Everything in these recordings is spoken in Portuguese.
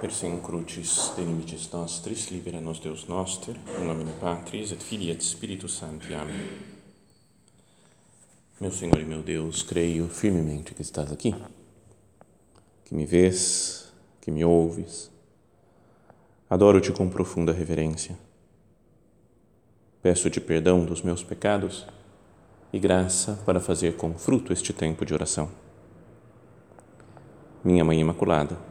Persem crucis de limites nostris, libera nos Deus noster, in nomine Patris et Filii et Spiritus Sancti. Amém. Meu Senhor e meu Deus, creio firmemente que estás aqui, que me vês, que me ouves. Adoro-te com profunda reverência. Peço-te perdão dos meus pecados e graça para fazer com fruto este tempo de oração. Minha Mãe Imaculada,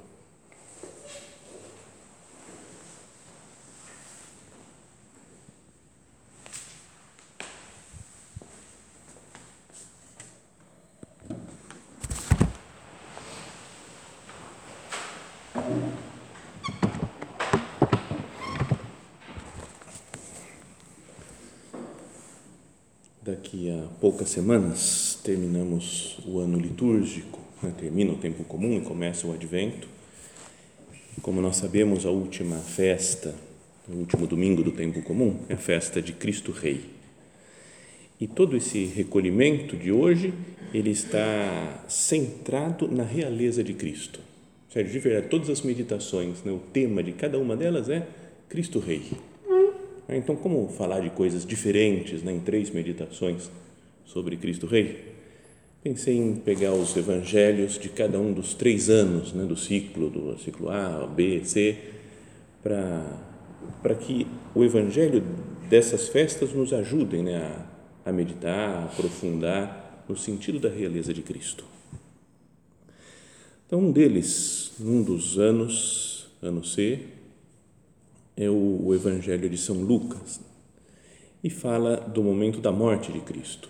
A poucas semanas terminamos o ano litúrgico, né? termina o tempo comum e começa o advento. Como nós sabemos, a última festa, o último domingo do tempo comum, é a festa de Cristo Rei. E todo esse recolhimento de hoje, ele está centrado na realeza de Cristo. Sério, de verdade, todas as meditações, né? o tema de cada uma delas é Cristo Rei? Então, como falar de coisas diferentes né, em três meditações sobre Cristo Rei? Pensei em pegar os evangelhos de cada um dos três anos né, do ciclo, do ciclo A, B, C, para que o evangelho dessas festas nos ajudem né, a, a meditar, a aprofundar no sentido da realeza de Cristo. Então, um deles, num dos anos, ano C, é o, Evangelho de São Lucas e fala do momento da morte de Cristo.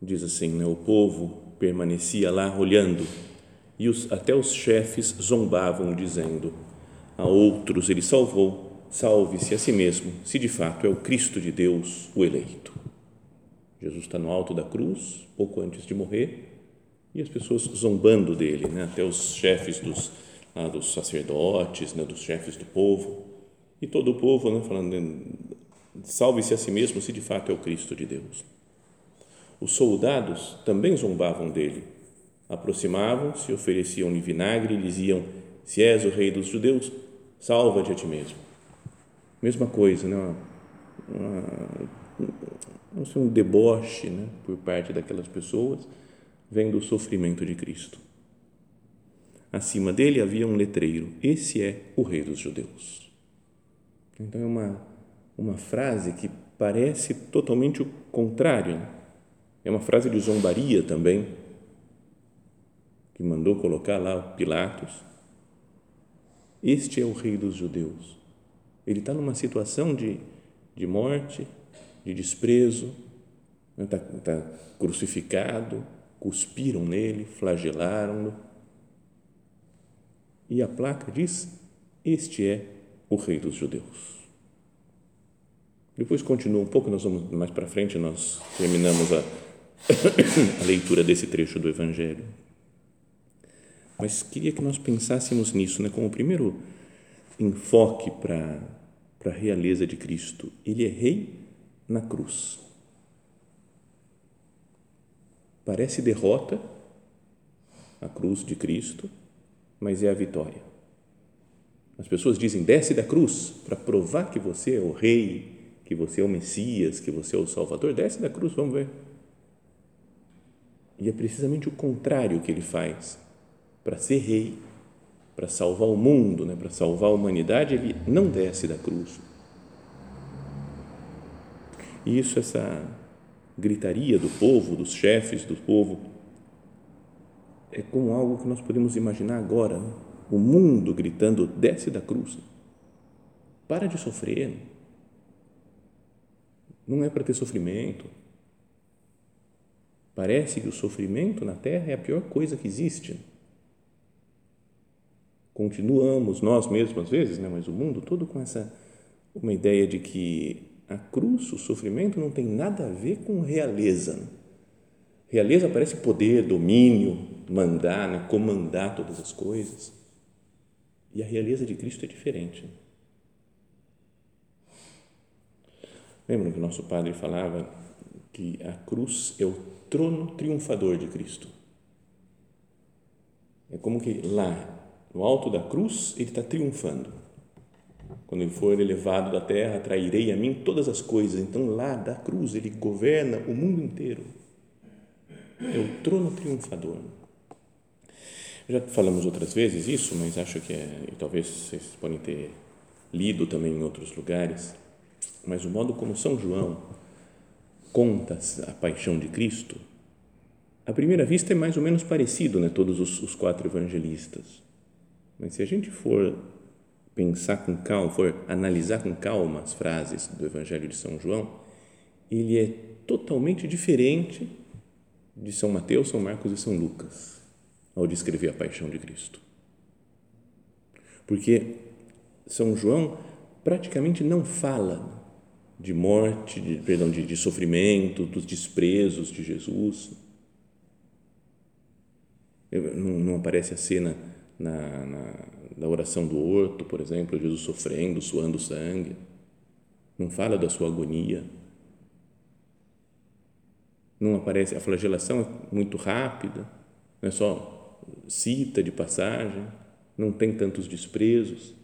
Diz assim: né, o povo permanecia lá olhando e os, até os chefes zombavam, dizendo: A outros ele salvou, salve-se a si mesmo, se de fato é o Cristo de Deus, o eleito. Jesus está no alto da cruz, pouco antes de morrer, e as pessoas zombando dele, né? até os chefes dos dos sacerdotes, né, dos chefes do povo, e todo o povo né, falando, salve-se a si mesmo se de fato é o Cristo de Deus. Os soldados também zombavam dele, aproximavam-se, ofereciam-lhe vinagre e diziam, se és o rei dos judeus, salva-te a ti mesmo. Mesma coisa, né? Uma, uma, um deboche né, por parte daquelas pessoas, vendo o sofrimento de Cristo. Acima dele havia um letreiro: Esse é o Rei dos Judeus. Então é uma, uma frase que parece totalmente o contrário. Né? É uma frase de zombaria também, que mandou colocar lá Pilatos. Este é o Rei dos Judeus. Ele está numa situação de, de morte, de desprezo, está né? tá crucificado, cuspiram nele, flagelaram-no e a placa diz: Este é o Rei dos Judeus. Depois continua um pouco, nós vamos mais para frente, nós terminamos a, a leitura desse trecho do Evangelho. Mas queria que nós pensássemos nisso, né, como o primeiro enfoque para, para a realeza de Cristo. Ele é rei na cruz. Parece derrota a cruz de Cristo, mas é a vitória. As pessoas dizem: desce da cruz para provar que você é o rei, que você é o Messias, que você é o Salvador. Desce da cruz, vamos ver. E é precisamente o contrário que ele faz. Para ser rei, para salvar o mundo, né, para salvar a humanidade, ele não desce da cruz. E isso, essa gritaria do povo, dos chefes do povo, é como algo que nós podemos imaginar agora. Né? O mundo gritando: desce da cruz. Para de sofrer. Não é para ter sofrimento. Parece que o sofrimento na terra é a pior coisa que existe. Continuamos nós mesmos às vezes, né? mas o mundo todo com essa uma ideia de que a cruz, o sofrimento não tem nada a ver com realeza. Né? Realeza parece poder, domínio, mandar, né? comandar todas as coisas. E a realeza de Cristo é diferente. Lembra que o nosso padre falava que a cruz é o trono triunfador de Cristo. É como que lá, no alto da cruz, ele está triunfando. Quando ele for elevado da terra, atrairei a mim todas as coisas. Então, lá da cruz, ele governa o mundo inteiro. É o trono triunfador. Já falamos outras vezes isso, mas acho que é, talvez vocês podem ter lido também em outros lugares, mas o modo como São João conta a paixão de Cristo, à primeira vista é mais ou menos parecido, né, todos os, os quatro evangelistas. Mas se a gente for pensar com calma, for analisar com calma as frases do Evangelho de São João, ele é totalmente diferente de São Mateus, São Marcos e São Lucas ao descrever a paixão de Cristo. Porque São João praticamente não fala de morte, de, perdão, de, de sofrimento, dos desprezos de Jesus. Não, não aparece a cena na, na, na, oração do horto, por exemplo, Jesus sofrendo, suando sangue. Não fala da sua agonia. Não aparece, a flagelação é muito rápida, não é só cita de passagem, não tem tantos desprezos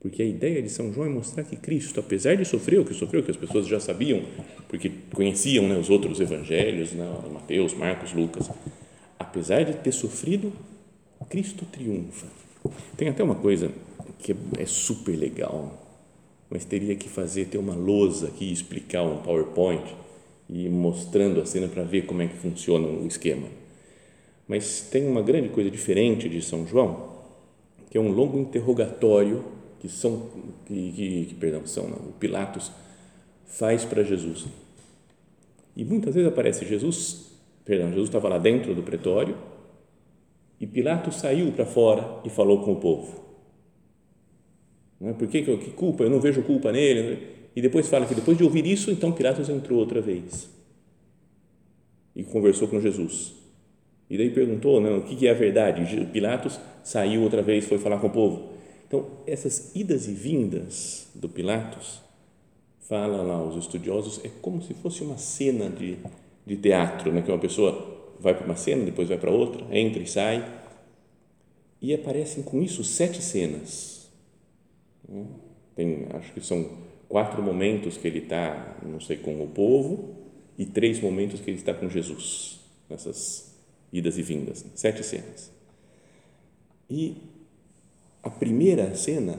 porque a ideia de São João é mostrar que Cristo, apesar de sofrer o que sofreu, que as pessoas já sabiam, porque conheciam né, os outros evangelhos, né, Mateus, Marcos, Lucas, apesar de ter sofrido, Cristo triunfa. Tem até uma coisa que é super legal, mas teria que fazer, ter uma lousa aqui, explicar um PowerPoint e mostrando a cena para ver como é que funciona o esquema. Mas tem uma grande coisa diferente de São João, que é um longo interrogatório que são que, que, perdão são não, o Pilatos faz para Jesus e muitas vezes aparece Jesus perdão Jesus estava lá dentro do pretório e Pilatos saiu para fora e falou com o povo não é? por que, que culpa eu não vejo culpa nele e depois fala que depois de ouvir isso então Pilatos entrou outra vez e conversou com Jesus e daí perguntou não, o que, é a verdade Pilatos saiu outra vez foi falar com o povo então, essas idas e vindas do Pilatos, fala lá os estudiosos, é como se fosse uma cena de, de teatro, né? que uma pessoa vai para uma cena, depois vai para outra, entra e sai, e aparecem com isso sete cenas. Né? Tem, acho que são quatro momentos que ele está, não sei, com o povo, e três momentos que ele está com Jesus, nessas idas e vindas, sete cenas. E a primeira cena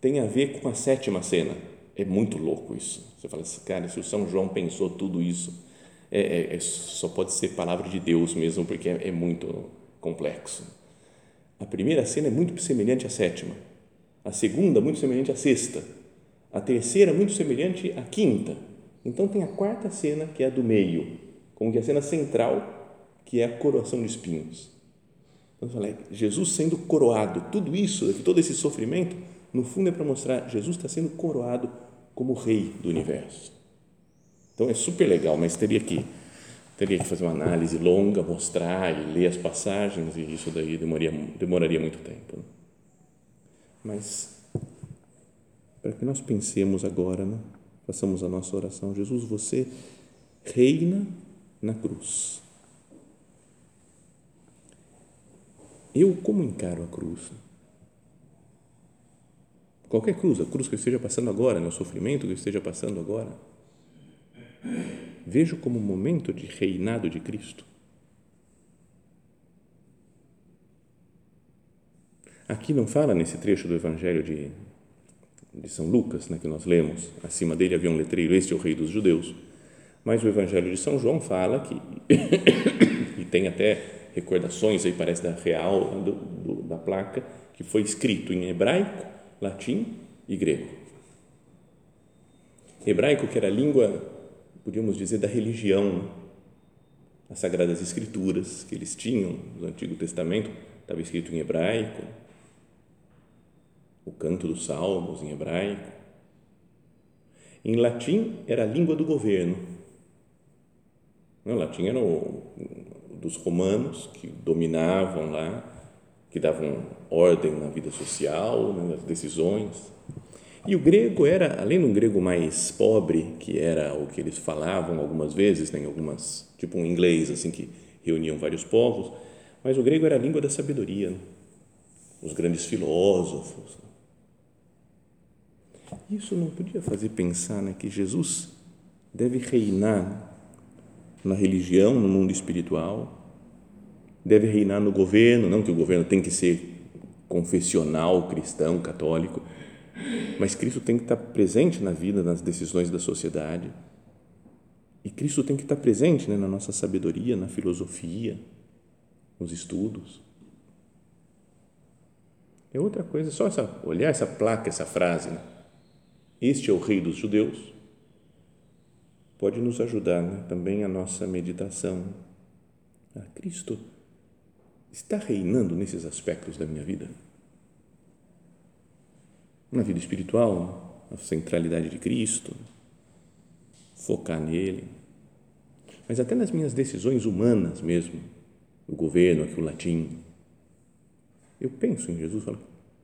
tem a ver com a sétima cena. É muito louco isso. Você fala assim, cara, se o São João pensou tudo isso, é, é, é só pode ser palavra de Deus mesmo, porque é, é muito complexo. A primeira cena é muito semelhante à sétima. A segunda, muito semelhante à sexta. A terceira, muito semelhante à quinta. Então, tem a quarta cena, que é a do meio, como que a cena central, que é a coroação de espinhos. Então, falei, Jesus sendo coroado, tudo isso, todo esse sofrimento, no fundo é para mostrar Jesus está sendo coroado como rei do universo. Então é super legal, mas teria que teria que fazer uma análise longa, mostrar e ler as passagens e isso daí demoraria, demoraria muito tempo. Né? Mas para que nós pensemos agora, né? façamos a nossa oração, Jesus, você reina na cruz Eu como encaro a cruz? Qualquer cruz, a cruz que eu esteja passando agora, né, o sofrimento que eu esteja passando agora, vejo como um momento de reinado de Cristo. Aqui não fala nesse trecho do Evangelho de, de São Lucas, né, que nós lemos, acima dele havia um letreiro, este é o rei dos judeus, mas o Evangelho de São João fala que, e tem até recordações aí parece da real do, do, da placa que foi escrito em hebraico, latim e grego. Hebraico que era a língua, podíamos dizer, da religião, as sagradas escrituras que eles tinham no Antigo Testamento estava escrito em hebraico, o canto dos salmos em hebraico. Em latim era a língua do governo. O latim era o, dos romanos que dominavam lá, que davam ordem na vida social, nas decisões. E o grego era, além de um grego mais pobre, que era o que eles falavam algumas vezes, né, em algumas, tipo um inglês, assim, que reuniam vários povos, mas o grego era a língua da sabedoria, né? os grandes filósofos. Isso não podia fazer pensar né, que Jesus deve reinar na religião, no mundo espiritual, deve reinar no governo, não que o governo tem que ser confessional, cristão, católico, mas Cristo tem que estar presente na vida, nas decisões da sociedade. E Cristo tem que estar presente né, na nossa sabedoria, na filosofia, nos estudos. É outra coisa, só essa, olhar essa placa, essa frase, né? Este é o rei dos judeus, pode nos ajudar né, também a nossa meditação. Ah, Cristo está reinando nesses aspectos da minha vida? Na vida espiritual, a centralidade de Cristo, focar nele, mas até nas minhas decisões humanas mesmo, o governo, aqui o latim, eu penso em Jesus, falo,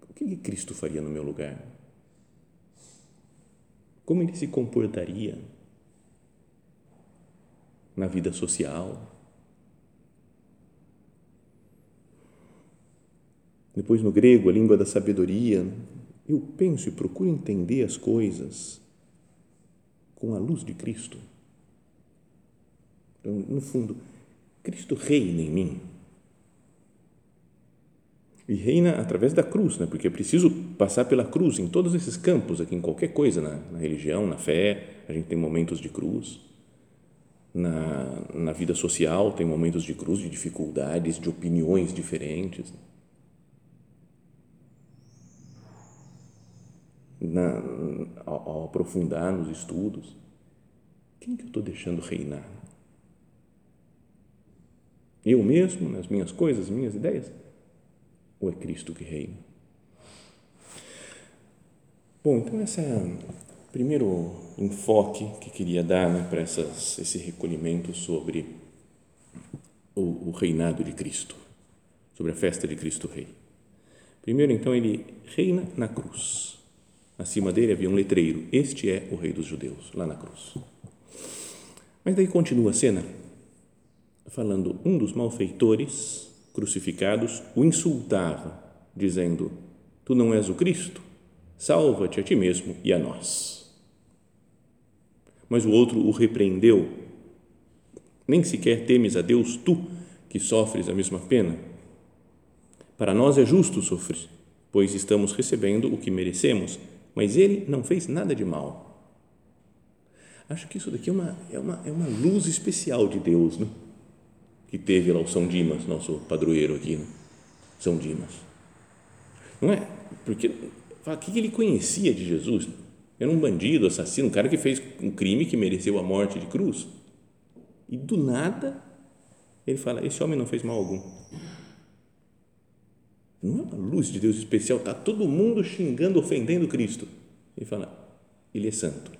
o que Cristo faria no meu lugar? Como ele se comportaria na vida social? Depois, no grego, a língua da sabedoria, eu penso e procuro entender as coisas com a luz de Cristo. Então, no fundo, Cristo reina em mim. E reina através da cruz, né? porque é preciso passar pela cruz em todos esses campos, aqui em qualquer coisa, na, na religião, na fé, a gente tem momentos de cruz. Na, na vida social, tem momentos de cruz, de dificuldades, de opiniões diferentes. Na, ao, ao aprofundar nos estudos, quem que eu estou deixando reinar? Eu mesmo, nas minhas coisas, minhas ideias? Ou é Cristo que reina? Bom, então esse é o primeiro enfoque que queria dar né, para essas, esse recolhimento sobre o, o reinado de Cristo, sobre a festa de Cristo Rei. Primeiro, então, ele reina na cruz. Acima dele havia um letreiro: Este é o Rei dos Judeus, lá na cruz. Mas daí continua a cena, falando: um dos malfeitores crucificados o insultava, dizendo: Tu não és o Cristo? Salva-te a ti mesmo e a nós. Mas o outro o repreendeu: Nem sequer temes a Deus, tu que sofres a mesma pena? Para nós é justo sofrer, pois estamos recebendo o que merecemos, mas ele não fez nada de mal. Acho que isso daqui é uma, é uma, é uma luz especial de Deus, não? Que teve lá o São Dimas, nosso padroeiro aqui, né? São Dimas. Não é? Porque o que ele conhecia de Jesus? Era um bandido, assassino, um cara que fez um crime que mereceu a morte de cruz. E do nada, ele fala: Esse homem não fez mal algum. Não é uma luz de Deus especial, está todo mundo xingando, ofendendo Cristo. Ele fala: Ele é santo.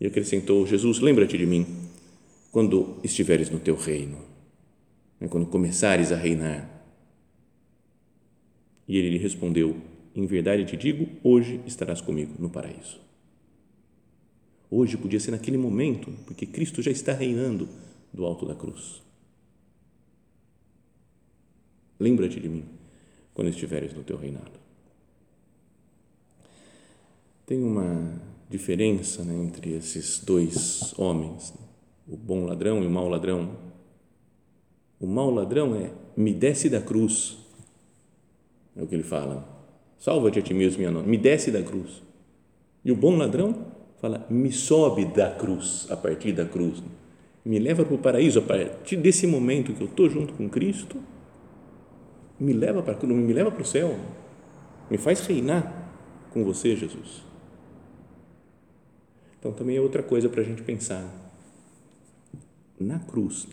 E acrescentou: Jesus, lembra-te de mim quando estiveres no teu reino, né, quando começares a reinar. E ele lhe respondeu: Em verdade te digo, hoje estarás comigo no paraíso. Hoje podia ser naquele momento, porque Cristo já está reinando do alto da cruz. Lembra-te de mim quando estiveres no teu reinado. Tem uma diferença né, entre esses dois homens o bom ladrão e o mau ladrão. O mau ladrão é me desce da cruz. É o que ele fala. Salva-te a ti mesmo, minha nona. Me desce da cruz. E o bom ladrão fala me sobe da cruz, a partir da cruz. Me leva para o paraíso a partir desse momento que eu estou junto com Cristo. Me leva para me leva para o céu. Me faz reinar com você, Jesus. Então também é outra coisa para a gente pensar na cruz,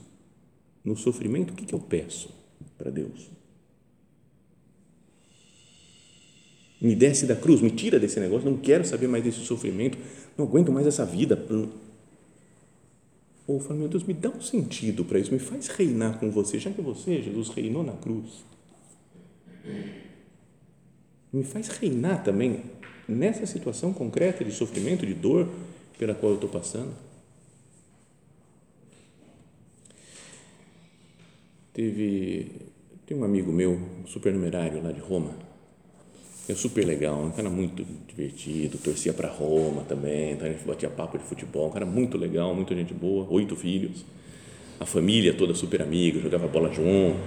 no sofrimento, o que, que eu peço para Deus? Me desce da cruz, me tira desse negócio, não quero saber mais desse sofrimento, não aguento mais essa vida. Ou falo, meu Deus, me dá um sentido para isso, me faz reinar com você, já que você, Jesus, reinou na cruz. me faz reinar também nessa situação concreta de sofrimento, de dor pela qual eu estou passando. Teve, tem um amigo meu, um supernumerário lá de Roma, é super legal, um cara muito divertido, torcia para Roma também, então a gente batia papo de futebol, um cara muito legal, muita gente boa, oito filhos, a família toda super amiga, jogava bola junto.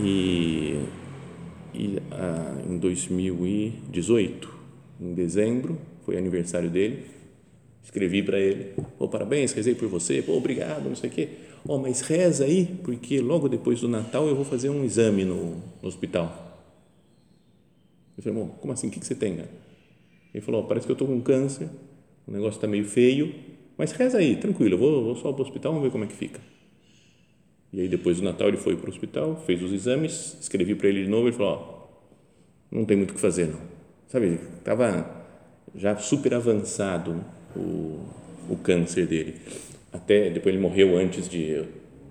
E, e ah, em 2018, em dezembro, foi aniversário dele, escrevi para ele, oh, parabéns, rezei por você, pô, obrigado, não sei o quê, oh, mas reza aí, porque logo depois do Natal eu vou fazer um exame no, no hospital eu falei, como assim? O que, que você tem? Ele falou, oh, parece que eu estou com câncer, o negócio está meio feio, mas reza aí, tranquilo, eu vou, vou só para o hospital, vamos ver como é que fica. E aí, depois do Natal, ele foi para o hospital, fez os exames, escrevi para ele de novo, ele falou, oh, não tem muito o que fazer, não. Sabe, estava já super avançado o, o câncer dele. Até, depois ele morreu antes de,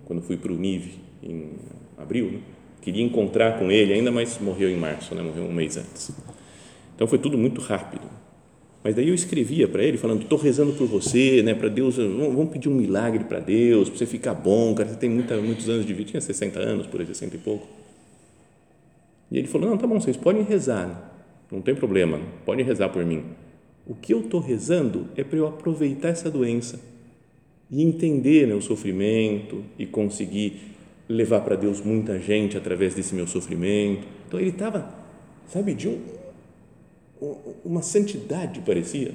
quando fui para o NIV, em abril, né? queria encontrar com ele ainda, mas morreu em março, né? morreu um mês antes. Então foi tudo muito rápido. Mas daí eu escrevia para ele falando, estou rezando por você, né, para Deus, vamos pedir um milagre para Deus, para você ficar bom, cara, você tem muita, muitos anos de vida, tinha 60 anos, por aí, 60 e pouco. E ele falou, não, tá bom, vocês podem rezar, não tem problema, podem rezar por mim. O que eu estou rezando é para eu aproveitar essa doença e entender né, o sofrimento e conseguir levar para Deus muita gente através desse meu sofrimento. Então ele estava, sabe, de um, uma santidade parecia.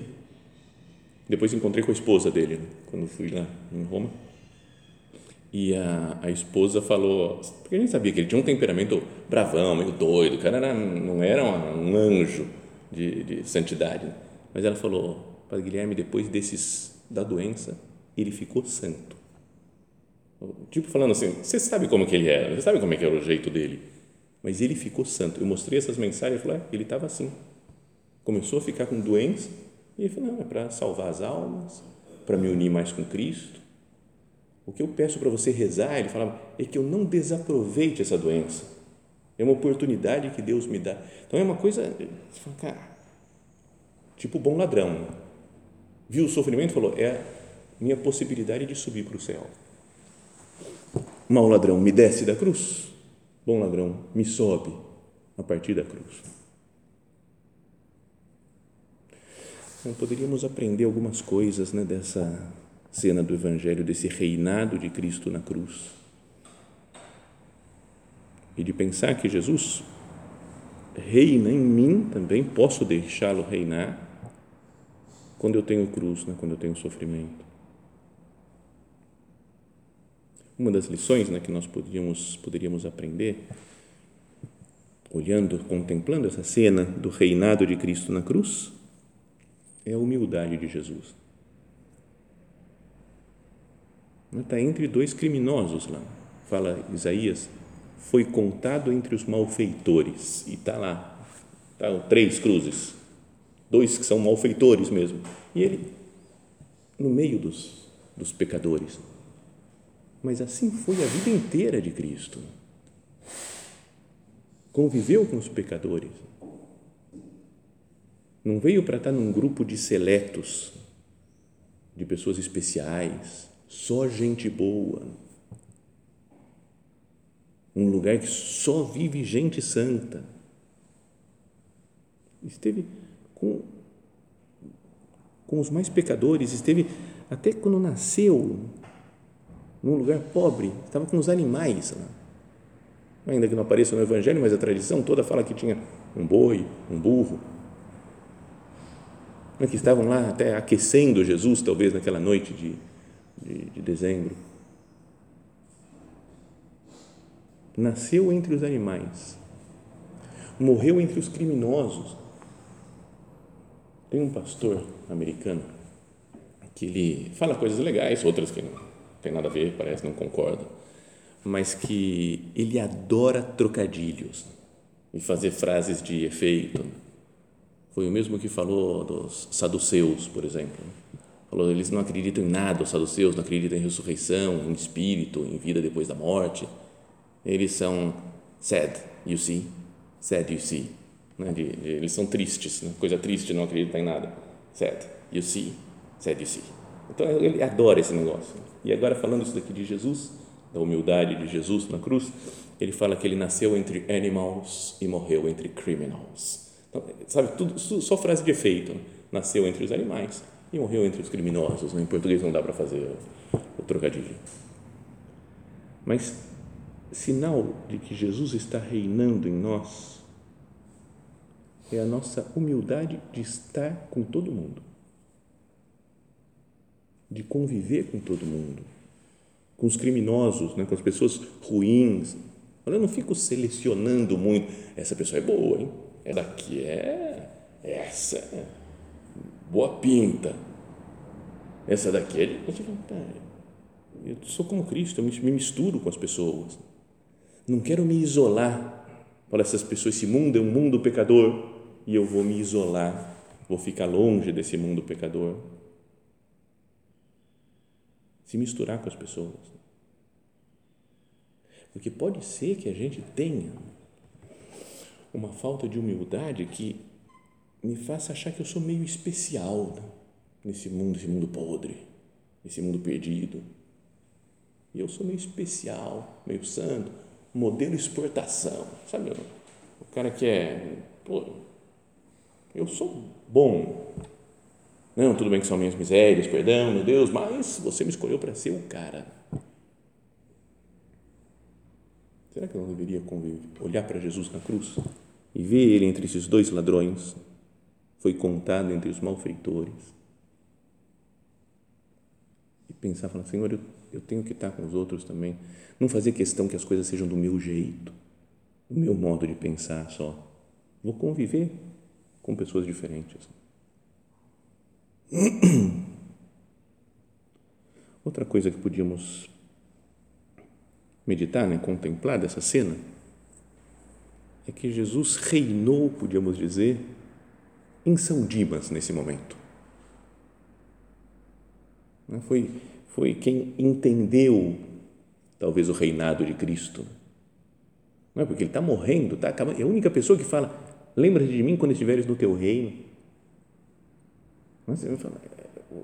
Depois encontrei com a esposa dele, né, quando fui lá em Roma. E a, a esposa falou, porque a gente sabia que ele tinha um temperamento bravão, meio doido, o cara era, não era um anjo de, de santidade. Né. Mas ela falou, Padre Guilherme, depois desses da doença, ele ficou santo. Tipo falando assim, você sabe como que ele era, você sabe como é que era o jeito dele. Mas ele ficou santo. Eu mostrei essas mensagens e falei, ele estava assim. Começou a ficar com doença e ele falou, não, é para salvar as almas, para me unir mais com Cristo. O que eu peço para você rezar, ele falava, é que eu não desaproveite essa doença. É uma oportunidade que Deus me dá. Então é uma coisa, cara, tipo bom ladrão. Viu o sofrimento e falou, é minha possibilidade de subir para o céu. Mau ladrão, me desce da cruz. Bom ladrão, me sobe a partir da cruz. Então, poderíamos aprender algumas coisas né, dessa cena do Evangelho, desse reinado de Cristo na cruz. E de pensar que Jesus reina em mim também, posso deixá-lo reinar quando eu tenho cruz, né, quando eu tenho sofrimento. Uma das lições né, que nós poderíamos, poderíamos aprender, olhando, contemplando essa cena do reinado de Cristo na cruz, é a humildade de Jesus. Está entre dois criminosos lá, fala Isaías, foi contado entre os malfeitores, e está lá, tá, três cruzes, dois que são malfeitores mesmo, e ele no meio dos, dos pecadores. Mas assim foi a vida inteira de Cristo. Conviveu com os pecadores. Não veio para estar num grupo de seletos, de pessoas especiais, só gente boa. Um lugar que só vive gente santa. Esteve com, com os mais pecadores, esteve até quando nasceu, num lugar pobre, estava com os animais lá. Ainda que não apareça no Evangelho, mas a tradição toda fala que tinha um boi, um burro, né, que estavam lá até aquecendo Jesus, talvez naquela noite de, de, de dezembro. Nasceu entre os animais, morreu entre os criminosos. Tem um pastor americano que ele fala coisas legais, outras que não tem nada a ver, parece, não concorda, mas que ele adora trocadilhos e fazer frases de efeito. Foi o mesmo que falou dos saduceus, por exemplo. Falou, eles não acreditam em nada, os saduceus não acreditam em ressurreição, em espírito, em vida depois da morte. Eles são sad, you see, sad, you see. né? de, de, eles são tristes, né? coisa triste, não acreditar em nada. Sad, you see, sad you see. Então ele adora esse negócio. E agora falando isso daqui de Jesus, da humildade de Jesus na cruz, ele fala que ele nasceu entre animals e morreu entre criminals. Então, sabe, tudo, só frase de efeito. Né? Nasceu entre os animais e morreu entre os criminosos. Né? Em português não dá para fazer o, trocadilho. Mas sinal de que Jesus está reinando em nós é a nossa humildade de estar com todo mundo, de conviver com todo mundo, com os criminosos, né, com as pessoas ruins. Eu não fico selecionando muito. Essa pessoa é boa, hein? É daqui, é. Essa é boa pinta. Essa daqui é. Eu sou como Cristo, eu me misturo com as pessoas. Não quero me isolar para essas pessoas. Esse mundo é um mundo pecador e eu vou me isolar, vou ficar longe desse mundo pecador. Se misturar com as pessoas. Porque pode ser que a gente tenha uma falta de humildade que me faça achar que eu sou meio especial né? nesse mundo, esse mundo podre, esse mundo perdido. E eu sou meio especial, meio santo, modelo exportação, sabe? O cara que é, pô, eu sou bom. Não, tudo bem que são minhas misérias, perdão, meu Deus, mas você me escolheu para ser o cara. Será que eu não deveria conviver, olhar para Jesus na cruz e ver ele entre esses dois ladrões? Foi contado entre os malfeitores. E pensar, falar, Senhor, eu, eu tenho que estar com os outros também. Não fazer questão que as coisas sejam do meu jeito, do meu modo de pensar só. Vou conviver com pessoas diferentes. Outra coisa que podíamos meditar, né, contemplar dessa cena, é que Jesus reinou, podíamos dizer, em São Dimas nesse momento. Né, foi, foi quem entendeu, talvez, o reinado de Cristo. Não é porque ele está morrendo, acabando. É a única pessoa que fala: Lembra de mim quando estiveres no teu reino.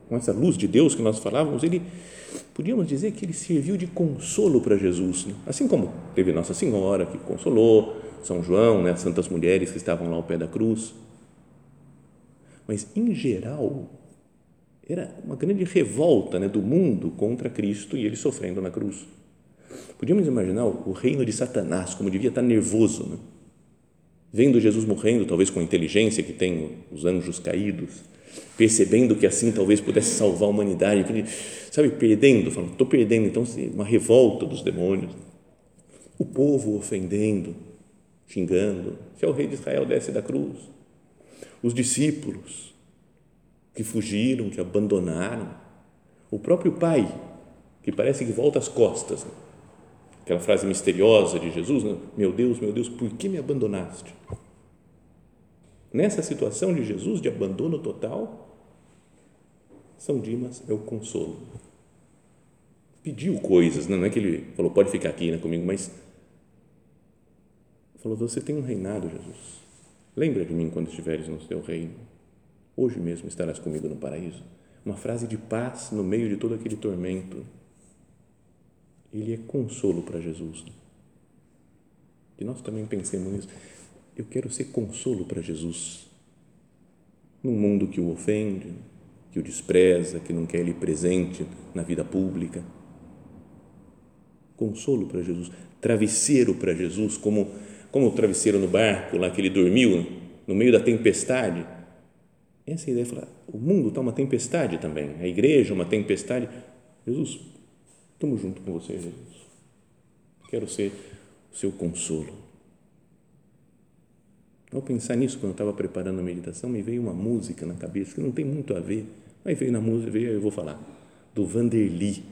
Com essa luz de Deus que nós falávamos, ele podíamos dizer que ele serviu de consolo para Jesus, né? assim como teve Nossa Senhora que consolou, São João, né, as santas mulheres que estavam lá ao pé da cruz. Mas em geral era uma grande revolta né, do mundo contra Cristo e ele sofrendo na cruz. Podíamos imaginar o reino de Satanás como devia estar nervoso, né? vendo Jesus morrendo, talvez com a inteligência que tem os anjos caídos, percebendo que assim talvez pudesse salvar a humanidade, sabe, perdendo, falando, estou perdendo, então uma revolta dos demônios, o povo ofendendo, xingando, que é o rei de Israel desce da cruz, os discípulos que fugiram, que abandonaram, o próprio pai que parece que volta as costas, né? aquela frase misteriosa de Jesus, né? meu Deus, meu Deus, por que me abandonaste? Nessa situação de Jesus, de abandono total, São Dimas é o consolo. Pediu coisas, não é que ele falou, pode ficar aqui né, comigo, mas falou, você tem um reinado, Jesus. Lembra de mim quando estiveres no teu reino. Hoje mesmo estarás comigo no paraíso. Uma frase de paz no meio de todo aquele tormento ele é consolo para Jesus. Que nós também pensemos nisso. Eu quero ser consolo para Jesus. Num mundo que o ofende, que o despreza, que não quer ele presente na vida pública. Consolo para Jesus. Travesseiro para Jesus, como, como o travesseiro no barco, lá que ele dormiu no meio da tempestade. Essa é ideia, falar, o mundo está uma tempestade também, a igreja uma tempestade. Jesus, Estamos junto com você, Jesus. Quero ser o seu consolo. Ao pensar nisso, quando eu estava preparando a meditação, me veio uma música na cabeça que não tem muito a ver, mas veio na música, veio, eu vou falar, do Vanderly.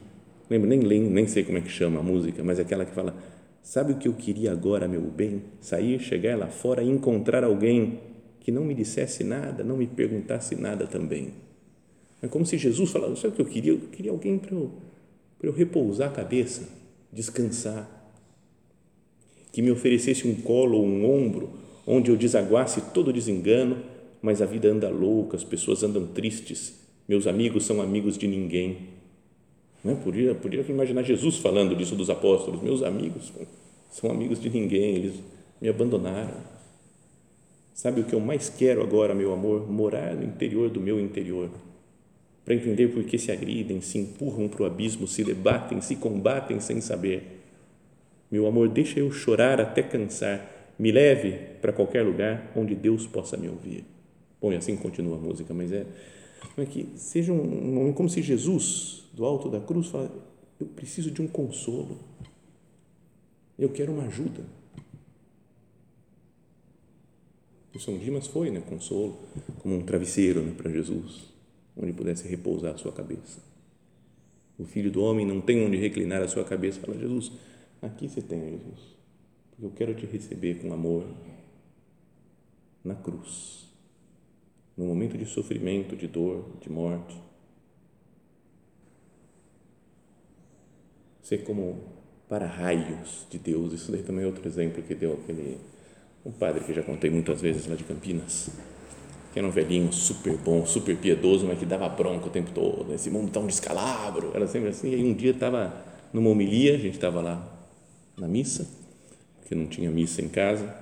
Lembro, nem, nem, nem sei como é que chama a música, mas é aquela que fala: Sabe o que eu queria agora, meu bem? Sair, chegar lá fora e encontrar alguém que não me dissesse nada, não me perguntasse nada também. É como se Jesus falasse: Sabe o que eu queria? Eu queria alguém para eu eu repousar a cabeça, descansar. Que me oferecesse um colo ou um ombro onde eu desaguasse todo desengano, mas a vida anda louca, as pessoas andam tristes, meus amigos são amigos de ninguém. Não é? podia, podia imaginar Jesus falando disso dos apóstolos, meus amigos são amigos de ninguém, eles me abandonaram. Sabe o que eu mais quero agora, meu amor? Morar no interior do meu interior para entender por que se agridem, se empurram para o abismo, se debatem, se combatem sem saber. Meu amor, deixa eu chorar até cansar, me leve para qualquer lugar onde Deus possa me ouvir. Bom, e assim continua a música, mas é, é que seja um momento como se Jesus, do alto da cruz, fala: Eu preciso de um consolo, eu quero uma ajuda. O São Dimas foi, né, consolo, como um travesseiro né, para Jesus onde pudesse repousar a sua cabeça. O filho do homem não tem onde reclinar a sua cabeça. Fala, Jesus, aqui você tem, Jesus, eu quero te receber com amor na cruz, no momento de sofrimento, de dor, de morte. Ser como para raios de Deus. Isso daí também é outro exemplo que deu aquele um padre que já contei muitas vezes lá de Campinas que era um velhinho super bom, super piedoso, mas que dava bronca o tempo todo. Esse mundo está um descalabro. Era sempre assim. E um dia estava numa homilia, a gente estava lá na missa, porque não tinha missa em casa,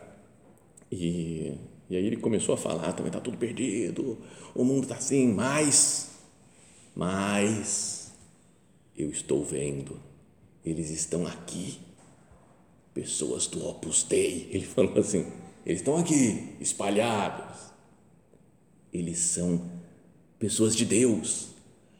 e, e aí ele começou a falar: também está tudo perdido, o mundo está assim, mas, mas, eu estou vendo, eles estão aqui, pessoas do Opus Dei. Ele falou assim: eles estão aqui, espalhados eles são pessoas de Deus,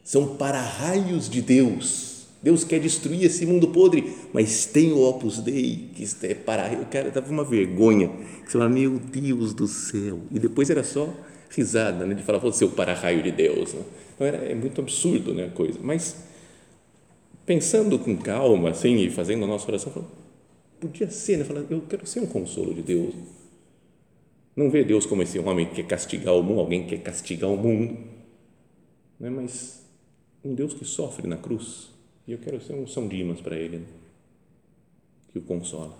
são para-raios de Deus. Deus quer destruir esse mundo podre, mas tem o Opus Dei, que é para O cara dava uma vergonha. Você fala, meu Deus do céu. E depois era só risada, né? de falar, você é o para-raio de Deus. Né? Então era, é muito absurdo né, a coisa. Mas pensando com calma, assim, e fazendo a nossa oração, podia ser, né? Falar, eu quero ser um consolo de Deus não vê Deus como esse homem que quer castigar o mundo, alguém que quer castigar o mundo, né? mas um Deus que sofre na cruz. E eu quero ser um São Dimas para ele, que o consola.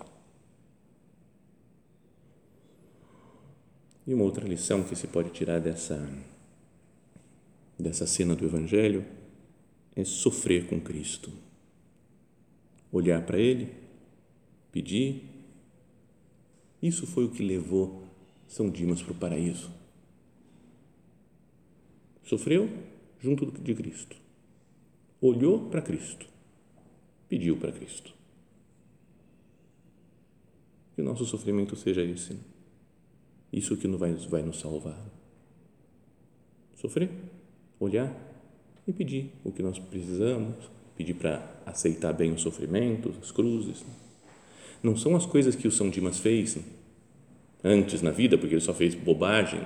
E uma outra lição que se pode tirar dessa, dessa cena do Evangelho é sofrer com Cristo. Olhar para Ele, pedir. Isso foi o que levou são Dimas para o paraíso. Sofreu junto de Cristo. Olhou para Cristo. Pediu para Cristo. Que o nosso sofrimento seja esse. Isso que vai, vai nos salvar. Sofrer, olhar e pedir o que nós precisamos, pedir para aceitar bem o sofrimento, as cruzes. Não são as coisas que o São Dimas fez antes na vida, porque ele só fez bobagem,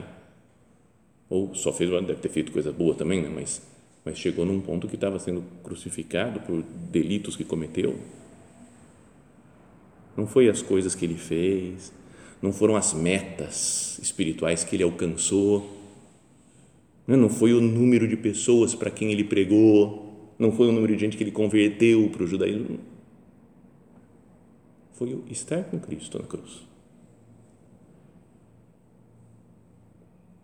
ou só fez, deve ter feito coisa boa também, né? mas, mas chegou num ponto que estava sendo crucificado por delitos que cometeu. Não foi as coisas que ele fez, não foram as metas espirituais que ele alcançou, né? não foi o número de pessoas para quem ele pregou, não foi o número de gente que ele converteu para o judaísmo. Foi o estar com Cristo na cruz.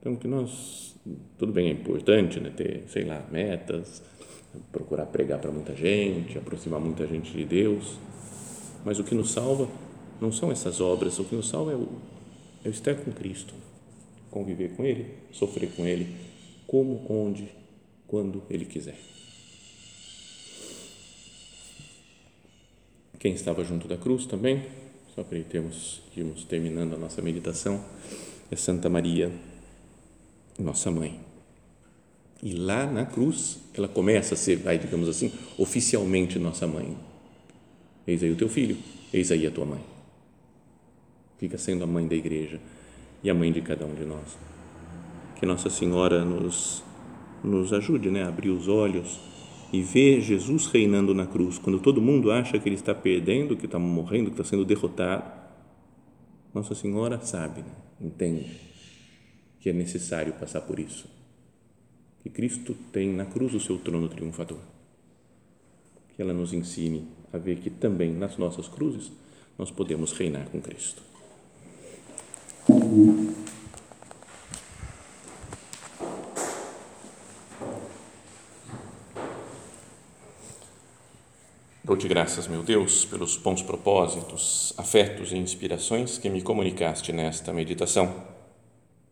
Então, que nós, tudo bem, é importante né, ter, sei lá, metas, procurar pregar para muita gente, aproximar muita gente de Deus, mas o que nos salva não são essas obras, o que nos salva é o, é o estar com Cristo, conviver com Ele, sofrer com Ele, como, onde, quando Ele quiser. Quem estava junto da cruz também, só para termos, irmos terminando a nossa meditação, é Santa Maria nossa mãe. E lá na cruz, ela começa a ser, vai, digamos assim, oficialmente nossa mãe. Eis aí o teu filho, eis aí a tua mãe. Fica sendo a mãe da igreja e a mãe de cada um de nós. Que Nossa Senhora nos, nos ajude né, a abrir os olhos e ver Jesus reinando na cruz. Quando todo mundo acha que ele está perdendo, que está morrendo, que está sendo derrotado, Nossa Senhora sabe, né, entende que é necessário passar por isso. Que Cristo tem na cruz o seu trono triunfador. Que ela nos ensine a ver que também nas nossas cruzes nós podemos reinar com Cristo. Dou-te graças, meu Deus, pelos bons propósitos, afetos e inspirações que me comunicaste nesta meditação.